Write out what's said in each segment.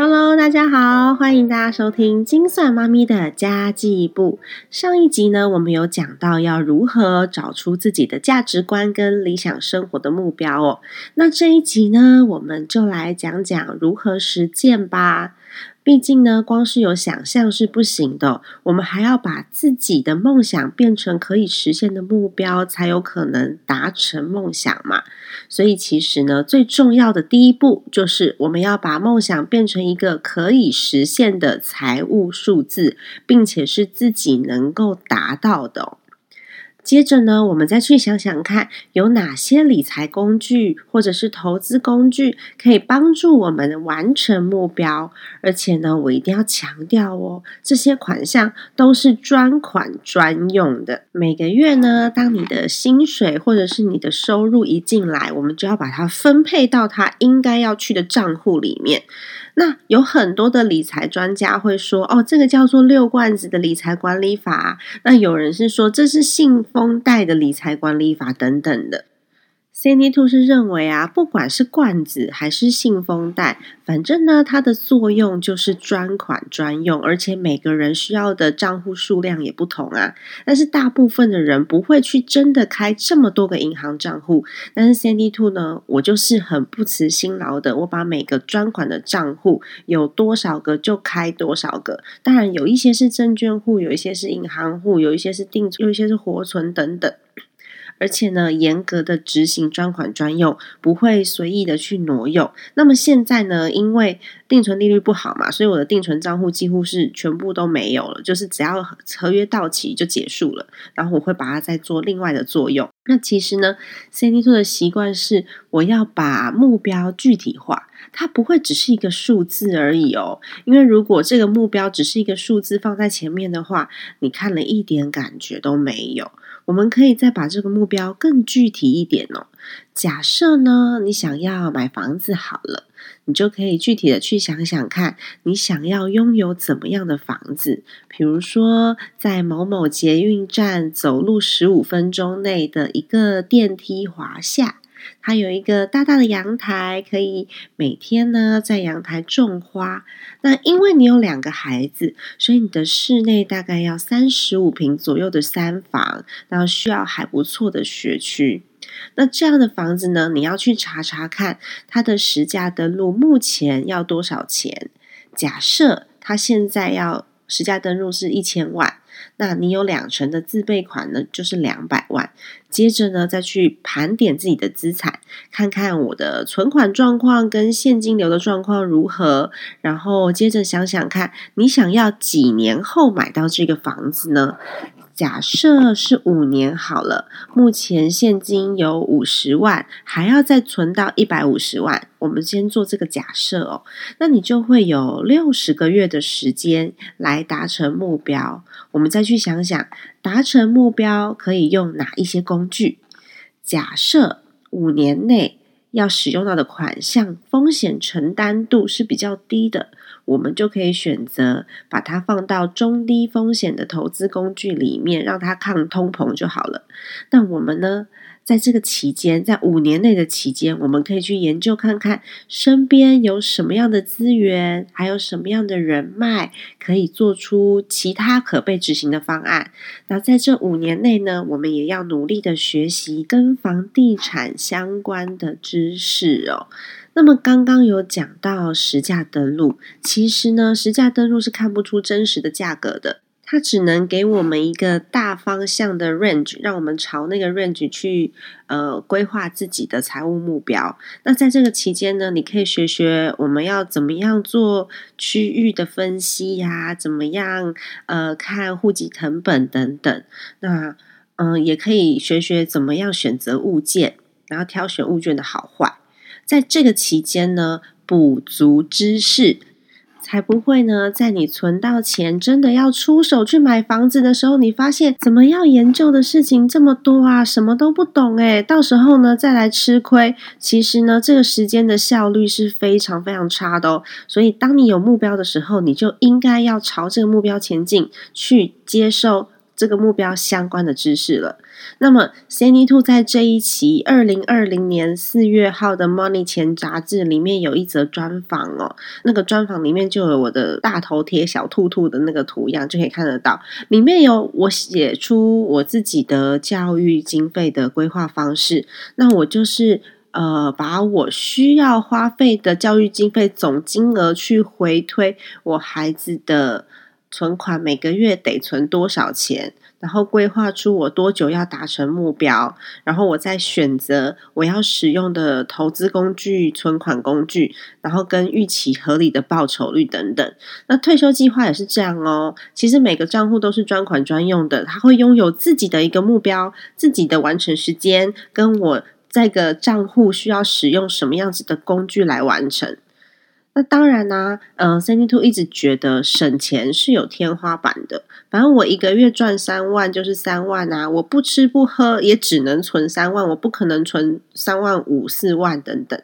Hello，大家好，欢迎大家收听精算妈咪的家计部。上一集呢，我们有讲到要如何找出自己的价值观跟理想生活的目标哦。那这一集呢，我们就来讲讲如何实践吧。毕竟呢，光是有想象是不行的，我们还要把自己的梦想变成可以实现的目标，才有可能达成梦想嘛。所以其实呢，最重要的第一步就是我们要把梦想变成一个可以实现的财务数字，并且是自己能够达到的。接着呢，我们再去想想看，有哪些理财工具或者是投资工具可以帮助我们完成目标。而且呢，我一定要强调哦，这些款项都是专款专用的。每个月呢，当你的薪水或者是你的收入一进来，我们就要把它分配到它应该要去的账户里面。那有很多的理财专家会说，哦，这个叫做六罐子的理财管理法。那有人是说，这是信封袋的理财管理法等等的。Cindy Two 是认为啊，不管是罐子还是信封袋，反正呢，它的作用就是专款专用，而且每个人需要的账户数量也不同啊。但是大部分的人不会去真的开这么多个银行账户。但是 Cindy Two 呢，我就是很不辞辛劳的，我把每个专款的账户有多少个就开多少个。当然，有一些是证券户，有一些是银行户，有一些是定，有一些是活存等等。而且呢，严格的执行专款专用，不会随意的去挪用。那么现在呢，因为定存利率不好嘛，所以我的定存账户几乎是全部都没有了，就是只要合约到期就结束了。然后我会把它再做另外的作用。那其实呢，CND 做的习惯是，我要把目标具体化，它不会只是一个数字而已哦。因为如果这个目标只是一个数字放在前面的话，你看了一点感觉都没有。我们可以再把这个目标更具体一点哦。假设呢，你想要买房子好了，你就可以具体的去想想看，你想要拥有怎么样的房子？比如说，在某某捷运站走路十五分钟内的一个电梯华下。它有一个大大的阳台，可以每天呢在阳台种花。那因为你有两个孩子，所以你的室内大概要三十五平左右的三房，然后需要还不错的学区。那这样的房子呢，你要去查查看它的实价登录目前要多少钱。假设它现在要实价登录是一千万。那你有两成的自备款呢，就是两百万。接着呢，再去盘点自己的资产，看看我的存款状况跟现金流的状况如何。然后接着想想看，你想要几年后买到这个房子呢？假设是五年好了，目前现金有五十万，还要再存到一百五十万。我们先做这个假设哦，那你就会有六十个月的时间来达成目标。我们再去想想，达成目标可以用哪一些工具？假设五年内要使用到的款项风险承担度是比较低的。我们就可以选择把它放到中低风险的投资工具里面，让它抗通膨就好了。那我们呢，在这个期间，在五年内的期间，我们可以去研究看看身边有什么样的资源，还有什么样的人脉，可以做出其他可被执行的方案。那在这五年内呢，我们也要努力的学习跟房地产相关的知识哦。那么刚刚有讲到实价登录，其实呢，实价登录是看不出真实的价格的，它只能给我们一个大方向的 range，让我们朝那个 range 去呃规划自己的财务目标。那在这个期间呢，你可以学学我们要怎么样做区域的分析呀，怎么样呃看户籍成本等等。那嗯，也可以学学怎么样选择物件，然后挑选物件的好坏。在这个期间呢，补足知识，才不会呢，在你存到钱真的要出手去买房子的时候，你发现怎么要研究的事情这么多啊，什么都不懂诶到时候呢再来吃亏。其实呢，这个时间的效率是非常非常差的哦。所以，当你有目标的时候，你就应该要朝这个目标前进，去接受。这个目标相关的知识了。那么，Sandy Two 在这一期二零二零年四月号的《Money 钱》杂志里面有一则专访哦。那个专访里面就有我的大头贴小兔兔的那个图样，就可以看得到。里面有我写出我自己的教育经费的规划方式。那我就是呃，把我需要花费的教育经费总金额去回推我孩子的存款，每个月得存多少钱。然后规划出我多久要达成目标，然后我再选择我要使用的投资工具、存款工具，然后跟预期合理的报酬率等等。那退休计划也是这样哦。其实每个账户都是专款专用的，它会拥有自己的一个目标、自己的完成时间，跟我这个账户需要使用什么样子的工具来完成。那当然啦，嗯，Sandy Two 一直觉得省钱是有天花板的。反正我一个月赚三万就是三万啊，我不吃不喝也只能存三万，我不可能存三万五、四万等等。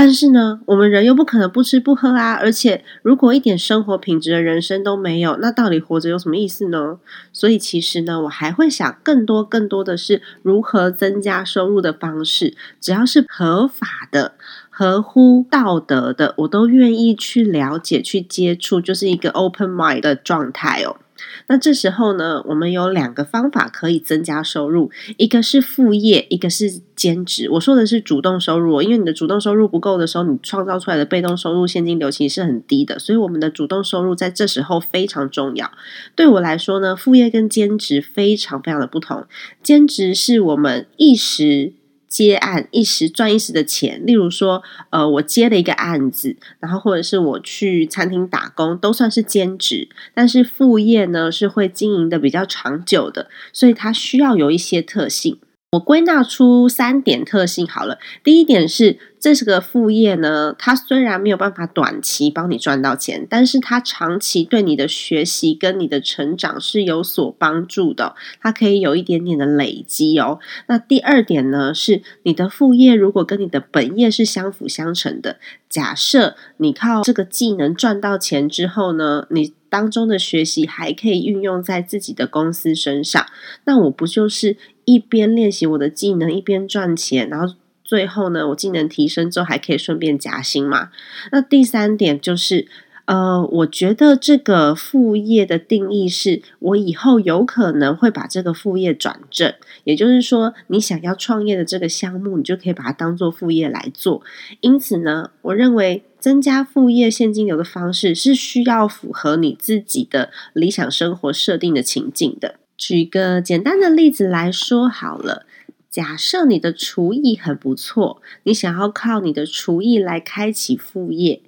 但是呢，我们人又不可能不吃不喝啊，而且如果一点生活品质的人生都没有，那到底活着有什么意思呢？所以其实呢，我还会想更多更多的是如何增加收入的方式，只要是合法的。合乎道德的，我都愿意去了解、去接触，就是一个 open mind 的状态哦。那这时候呢，我们有两个方法可以增加收入，一个是副业，一个是兼职。我说的是主动收入，因为你的主动收入不够的时候，你创造出来的被动收入现金流其实是很低的，所以我们的主动收入在这时候非常重要。对我来说呢，副业跟兼职非常非常的不同，兼职是我们一时。接案一时赚一时的钱，例如说，呃，我接了一个案子，然后或者是我去餐厅打工，都算是兼职。但是副业呢，是会经营的比较长久的，所以它需要有一些特性。我归纳出三点特性好了。第一点是，这是个副业呢，它虽然没有办法短期帮你赚到钱，但是它长期对你的学习跟你的成长是有所帮助的。它可以有一点点的累积哦。那第二点呢，是你的副业如果跟你的本业是相辅相成的。假设你靠这个技能赚到钱之后呢，你当中的学习还可以运用在自己的公司身上，那我不就是？一边练习我的技能，一边赚钱，然后最后呢，我技能提升之后还可以顺便加薪嘛？那第三点就是，呃，我觉得这个副业的定义是我以后有可能会把这个副业转正，也就是说，你想要创业的这个项目，你就可以把它当做副业来做。因此呢，我认为增加副业现金流的方式是需要符合你自己的理想生活设定的情境的。举个简单的例子来说好了，假设你的厨艺很不错，你想要靠你的厨艺来开启副业，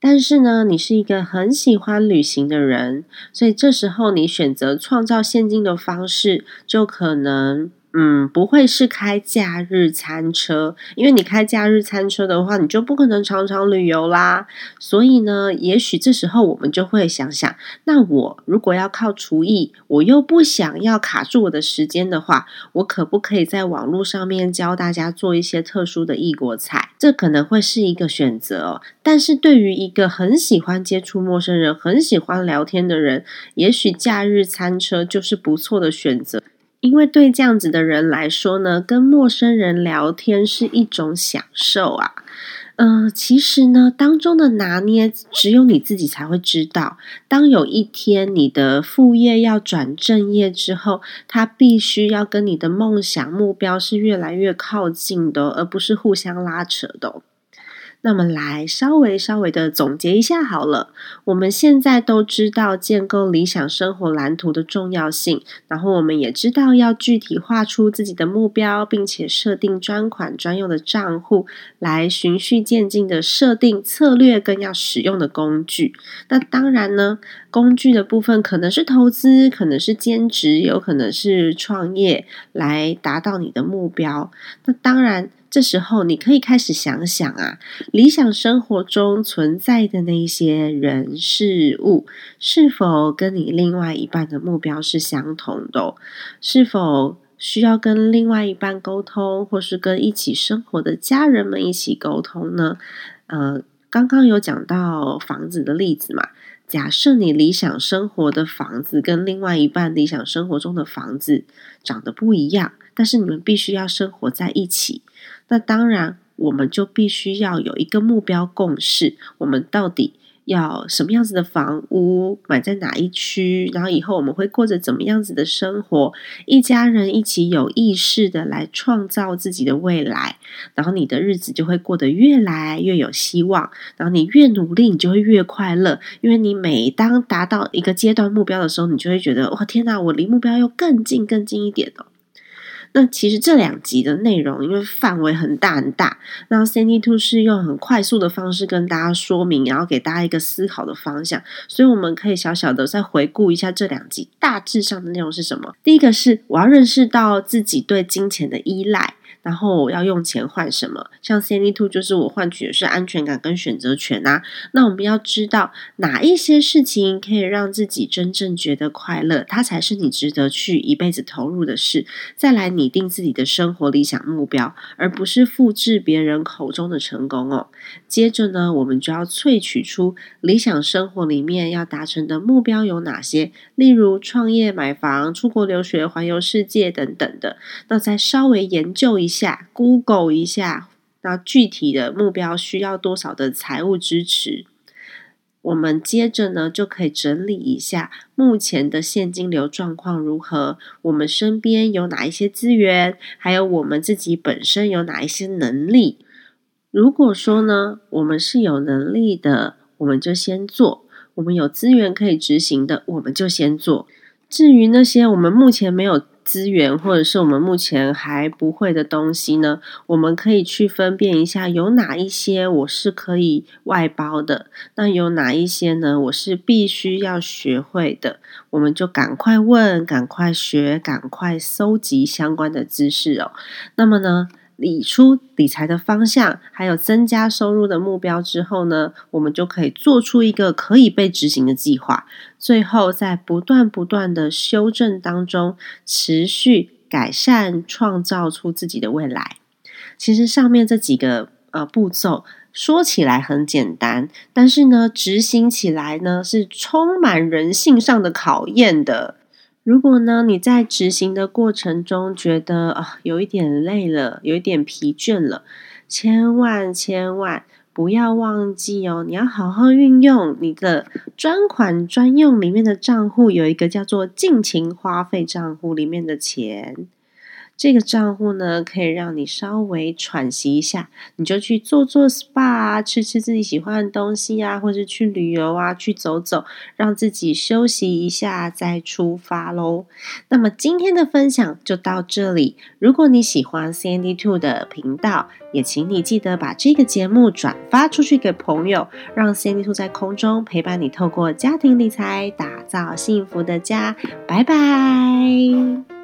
但是呢，你是一个很喜欢旅行的人，所以这时候你选择创造现金的方式，就可能。嗯，不会是开假日餐车，因为你开假日餐车的话，你就不可能常常旅游啦。所以呢，也许这时候我们就会想想，那我如果要靠厨艺，我又不想要卡住我的时间的话，我可不可以在网络上面教大家做一些特殊的异国菜？这可能会是一个选择哦。但是对于一个很喜欢接触陌生人、很喜欢聊天的人，也许假日餐车就是不错的选择。因为对这样子的人来说呢，跟陌生人聊天是一种享受啊。嗯，其实呢，当中的拿捏只有你自己才会知道。当有一天你的副业要转正业之后，它必须要跟你的梦想目标是越来越靠近的，而不是互相拉扯的。那么来稍微稍微的总结一下好了。我们现在都知道建构理想生活蓝图的重要性，然后我们也知道要具体画出自己的目标，并且设定专款专用的账户，来循序渐进的设定策略跟要使用的工具。那当然呢，工具的部分可能是投资，可能是兼职，有可能是创业，来达到你的目标。那当然。这时候，你可以开始想想啊，理想生活中存在的那些人事物，是否跟你另外一半的目标是相同的？是否需要跟另外一半沟通，或是跟一起生活的家人们一起沟通呢？呃，刚刚有讲到房子的例子嘛。假设你理想生活的房子跟另外一半理想生活中的房子长得不一样，但是你们必须要生活在一起，那当然我们就必须要有一个目标共识，我们到底。要什么样子的房屋，买在哪一区，然后以后我们会过着怎么样子的生活？一家人一起有意识的来创造自己的未来，然后你的日子就会过得越来越有希望。然后你越努力，你就会越快乐，因为你每当达到一个阶段目标的时候，你就会觉得哇，天哪，我离目标又更近更近一点了。那其实这两集的内容，因为范围很大很大，那 Sandy Two 是用很快速的方式跟大家说明，然后给大家一个思考的方向，所以我们可以小小的再回顾一下这两集大致上的内容是什么。第一个是我要认识到自己对金钱的依赖。然后我要用钱换什么？像 CNY Two 就是我换取的是安全感跟选择权啊。那我们要知道哪一些事情可以让自己真正觉得快乐，它才是你值得去一辈子投入的事。再来拟定自己的生活理想目标，而不是复制别人口中的成功哦。接着呢，我们就要萃取出理想生活里面要达成的目标有哪些，例如创业、买房、出国留学、环游世界等等的。那再稍微研究一下。下 Google 一下，那具体的目标需要多少的财务支持？我们接着呢就可以整理一下目前的现金流状况如何，我们身边有哪一些资源，还有我们自己本身有哪一些能力。如果说呢，我们是有能力的，我们就先做；我们有资源可以执行的，我们就先做。至于那些我们目前没有，资源或者是我们目前还不会的东西呢？我们可以去分辨一下，有哪一些我是可以外包的，那有哪一些呢？我是必须要学会的，我们就赶快问，赶快学，赶快搜集相关的知识哦。那么呢？理出理财的方向，还有增加收入的目标之后呢，我们就可以做出一个可以被执行的计划。最后，在不断不断的修正当中，持续改善，创造出自己的未来。其实上面这几个呃步骤说起来很简单，但是呢，执行起来呢是充满人性上的考验的。如果呢，你在执行的过程中觉得啊有一点累了，有一点疲倦了，千万千万不要忘记哦，你要好好运用你的专款专用里面的账户，有一个叫做尽情花费账户里面的钱。这个账户呢，可以让你稍微喘息一下，你就去做做 SPA 啊，吃吃自己喜欢的东西啊，或者去旅游啊，去走走，让自己休息一下再出发喽。那么今天的分享就到这里。如果你喜欢 Sandy Two 的频道，也请你记得把这个节目转发出去给朋友，让 Sandy Two 在空中陪伴你，透过家庭理财打造幸福的家。拜拜。